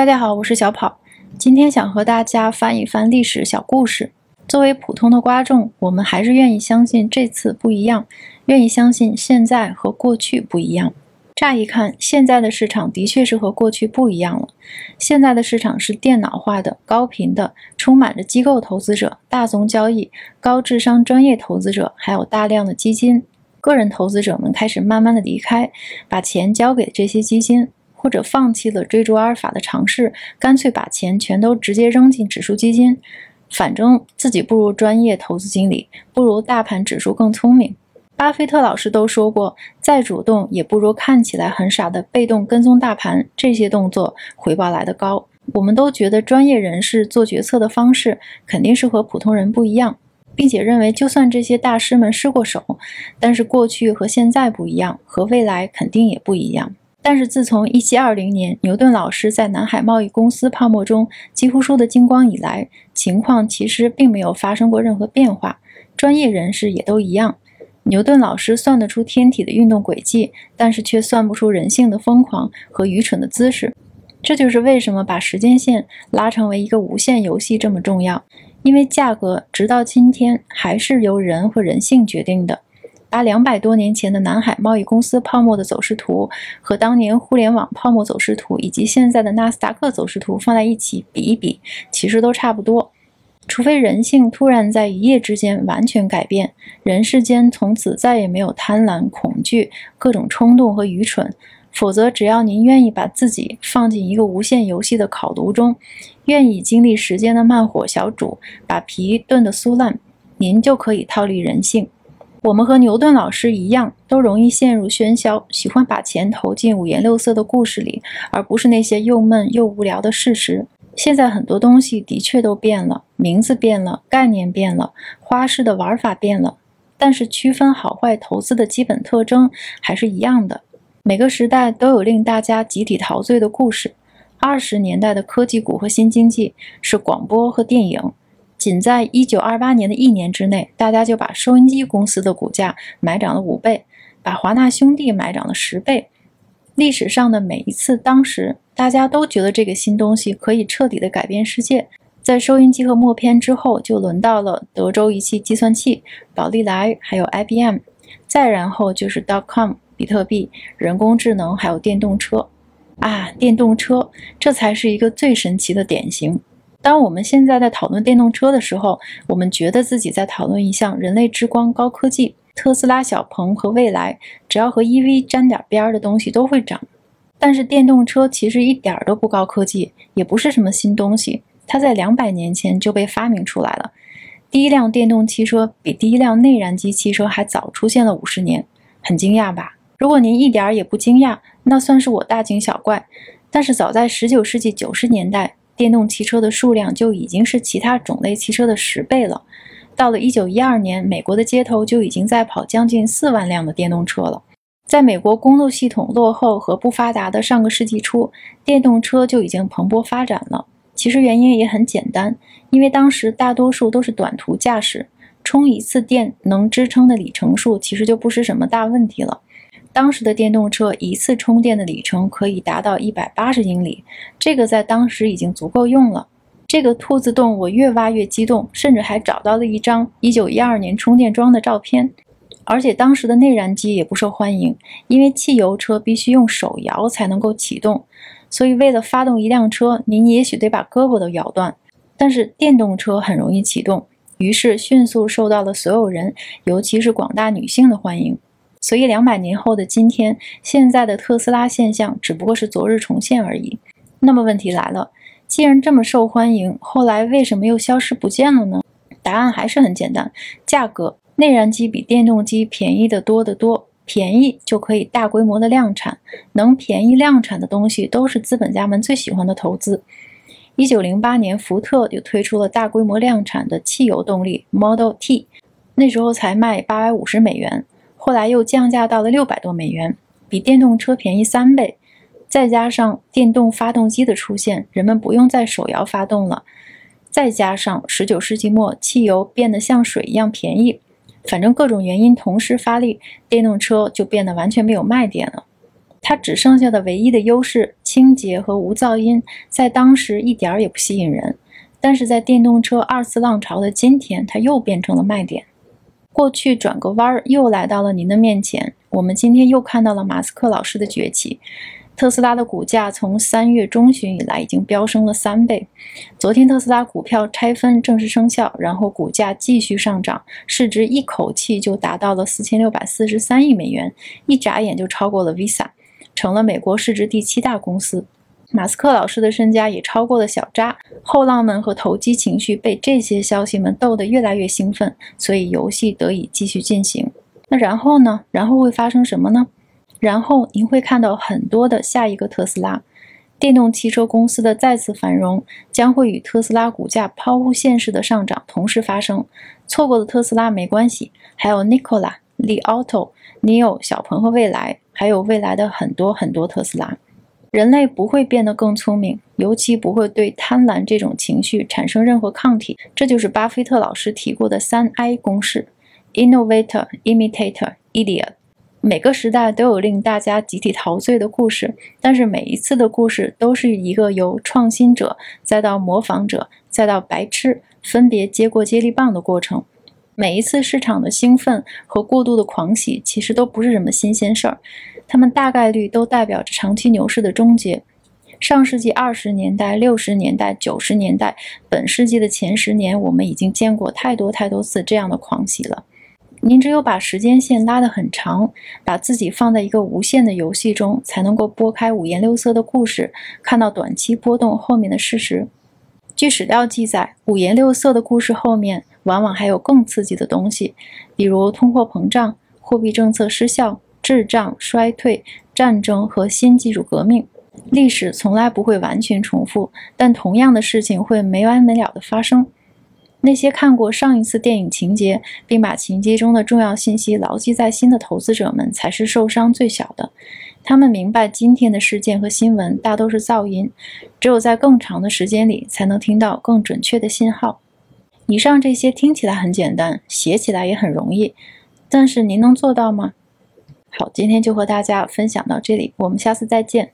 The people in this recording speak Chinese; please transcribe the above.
大家好，我是小跑，今天想和大家翻一翻历史小故事。作为普通的观众，我们还是愿意相信这次不一样，愿意相信现在和过去不一样。乍一看，现在的市场的确是和过去不一样了。现在的市场是电脑化的、高频的，充满着机构投资者、大宗交易、高智商专业投资者，还有大量的基金。个人投资者们开始慢慢的离开，把钱交给这些基金，或者放弃了追逐阿尔法的尝试，干脆把钱全都直接扔进指数基金。反正自己不如专业投资经理，不如大盘指数更聪明。巴菲特老师都说过，再主动也不如看起来很傻的被动跟踪大盘。这些动作回报来得高。我们都觉得专业人士做决策的方式肯定是和普通人不一样，并且认为就算这些大师们失过手，但是过去和现在不一样，和未来肯定也不一样。但是自从1720年牛顿老师在南海贸易公司泡沫中几乎输得精光以来，情况其实并没有发生过任何变化。专业人士也都一样。牛顿老师算得出天体的运动轨迹，但是却算不出人性的疯狂和愚蠢的姿势。这就是为什么把时间线拉成为一个无限游戏这么重要。因为价格直到今天还是由人和人性决定的。把两百多年前的南海贸易公司泡沫的走势图和当年互联网泡沫走势图，以及现在的纳斯达克走势图放在一起比一比，其实都差不多。除非人性突然在一夜之间完全改变，人世间从此再也没有贪婪、恐惧、各种冲动和愚蠢，否则，只要您愿意把自己放进一个无限游戏的烤炉中，愿意经历时间的慢火小煮，把皮炖得酥烂，您就可以套利人性。我们和牛顿老师一样，都容易陷入喧嚣，喜欢把钱投进五颜六色的故事里，而不是那些又闷又无聊的事实。现在很多东西的确都变了，名字变了，概念变了，花式的玩法变了，但是区分好坏投资的基本特征还是一样的。每个时代都有令大家集体陶醉的故事。二十年代的科技股和新经济是广播和电影，仅在一九二八年的一年之内，大家就把收音机公司的股价买涨了五倍，把华纳兄弟买涨了十倍。历史上的每一次，当时大家都觉得这个新东西可以彻底的改变世界。在收音机和默片之后，就轮到了德州仪器计算器、宝丽来，还有 IBM。再然后就是 dot com、比特币、人工智能，还有电动车。啊，电动车，这才是一个最神奇的典型。当我们现在在讨论电动车的时候，我们觉得自己在讨论一项人类之光——高科技。特斯拉、小鹏和蔚来，只要和 EV 沾点边儿的东西都会涨。但是电动车其实一点儿都不高科技，也不是什么新东西。它在两百年前就被发明出来了。第一辆电动汽车比第一辆内燃机汽车还早出现了五十年，很惊讶吧？如果您一点儿也不惊讶，那算是我大惊小怪。但是早在十九世纪九十年代，电动汽车的数量就已经是其他种类汽车的十倍了。到了一九一二年，美国的街头就已经在跑将近四万辆的电动车了。在美国公路系统落后和不发达的上个世纪初，电动车就已经蓬勃发展了。其实原因也很简单，因为当时大多数都是短途驾驶，充一次电能支撑的里程数其实就不是什么大问题了。当时的电动车一次充电的里程可以达到一百八十英里，这个在当时已经足够用了。这个兔子洞，我越挖越激动，甚至还找到了一张1912年充电桩的照片。而且当时的内燃机也不受欢迎，因为汽油车必须用手摇才能够启动，所以为了发动一辆车，您也许得把胳膊都咬断。但是电动车很容易启动，于是迅速受到了所有人，尤其是广大女性的欢迎。所以两百年后的今天，现在的特斯拉现象只不过是昨日重现而已。那么问题来了。既然这么受欢迎，后来为什么又消失不见了呢？答案还是很简单，价格。内燃机比电动机便宜的多得多，便宜就可以大规模的量产，能便宜量产的东西都是资本家们最喜欢的投资。一九零八年，福特就推出了大规模量产的汽油动力 Model T，那时候才卖八百五十美元，后来又降价到了六百多美元，比电动车便宜三倍。再加上电动发动机的出现，人们不用再手摇发动了。再加上十九世纪末汽油变得像水一样便宜，反正各种原因同时发力，电动车就变得完全没有卖点了。它只剩下的唯一的优势，清洁和无噪音，在当时一点儿也不吸引人。但是在电动车二次浪潮的今天，它又变成了卖点。过去转个弯儿，又来到了您的面前。我们今天又看到了马斯克老师的崛起。特斯拉的股价从三月中旬以来已经飙升了三倍。昨天特斯拉股票拆分正式生效，然后股价继续上涨，市值一口气就达到了四千六百四十三亿美元，一眨眼就超过了 Visa，成了美国市值第七大公司。马斯克老师的身家也超过了小扎，后浪们和投机情绪被这些消息们逗得越来越兴奋，所以游戏得以继续进行。那然后呢？然后会发生什么呢？然后您会看到很多的下一个特斯拉，电动汽车公司的再次繁荣将会与特斯拉股价抛物线式的上涨同时发生。错过的特斯拉没关系，还有 Nikola、Li Auto、Neo、小鹏和蔚来，还有未来的很多很多特斯拉。人类不会变得更聪明，尤其不会对贪婪这种情绪产生任何抗体。这就是巴菲特老师提过的三 I 公式：Innovator、Imitator、Idiot。每个时代都有令大家集体陶醉的故事，但是每一次的故事都是一个由创新者再到模仿者再到白痴分别接过接力棒的过程。每一次市场的兴奋和过度的狂喜，其实都不是什么新鲜事儿。它们大概率都代表着长期牛市的终结。上世纪二十年代、六十年代、九十年代，本世纪的前十年，我们已经见过太多太多次这样的狂喜了。您只有把时间线拉得很长，把自己放在一个无限的游戏中，才能够拨开五颜六色的故事，看到短期波动后面的事实。据史料记载，五颜六色的故事后面往往还有更刺激的东西，比如通货膨胀、货币政策失效。滞胀、衰退、战争和新技术革命，历史从来不会完全重复，但同样的事情会没完没了的发生。那些看过上一次电影情节，并把情节中的重要信息牢记在心的投资者们，才是受伤最小的。他们明白今天的事件和新闻大都是噪音，只有在更长的时间里，才能听到更准确的信号。以上这些听起来很简单，写起来也很容易，但是您能做到吗？好，今天就和大家分享到这里，我们下次再见。